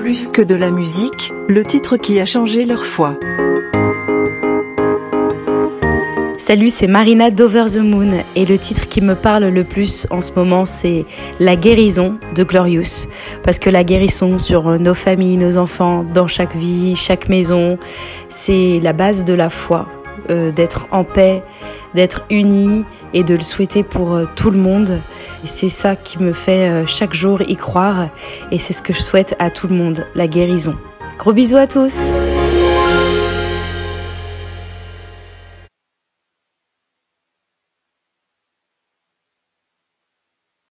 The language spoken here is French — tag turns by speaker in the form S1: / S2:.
S1: Plus que de la musique, le titre qui a changé leur foi.
S2: Salut, c'est Marina d'Over the Moon et le titre qui me parle le plus en ce moment c'est La guérison de Glorious parce que la guérison sur nos familles, nos enfants, dans chaque vie, chaque maison, c'est la base de la foi, euh, d'être en paix, d'être unis et de le souhaiter pour euh, tout le monde. C'est ça qui me fait euh, chaque jour y croire et c'est ce que je souhaite à tout le monde, la guérison. Gros bisous à tous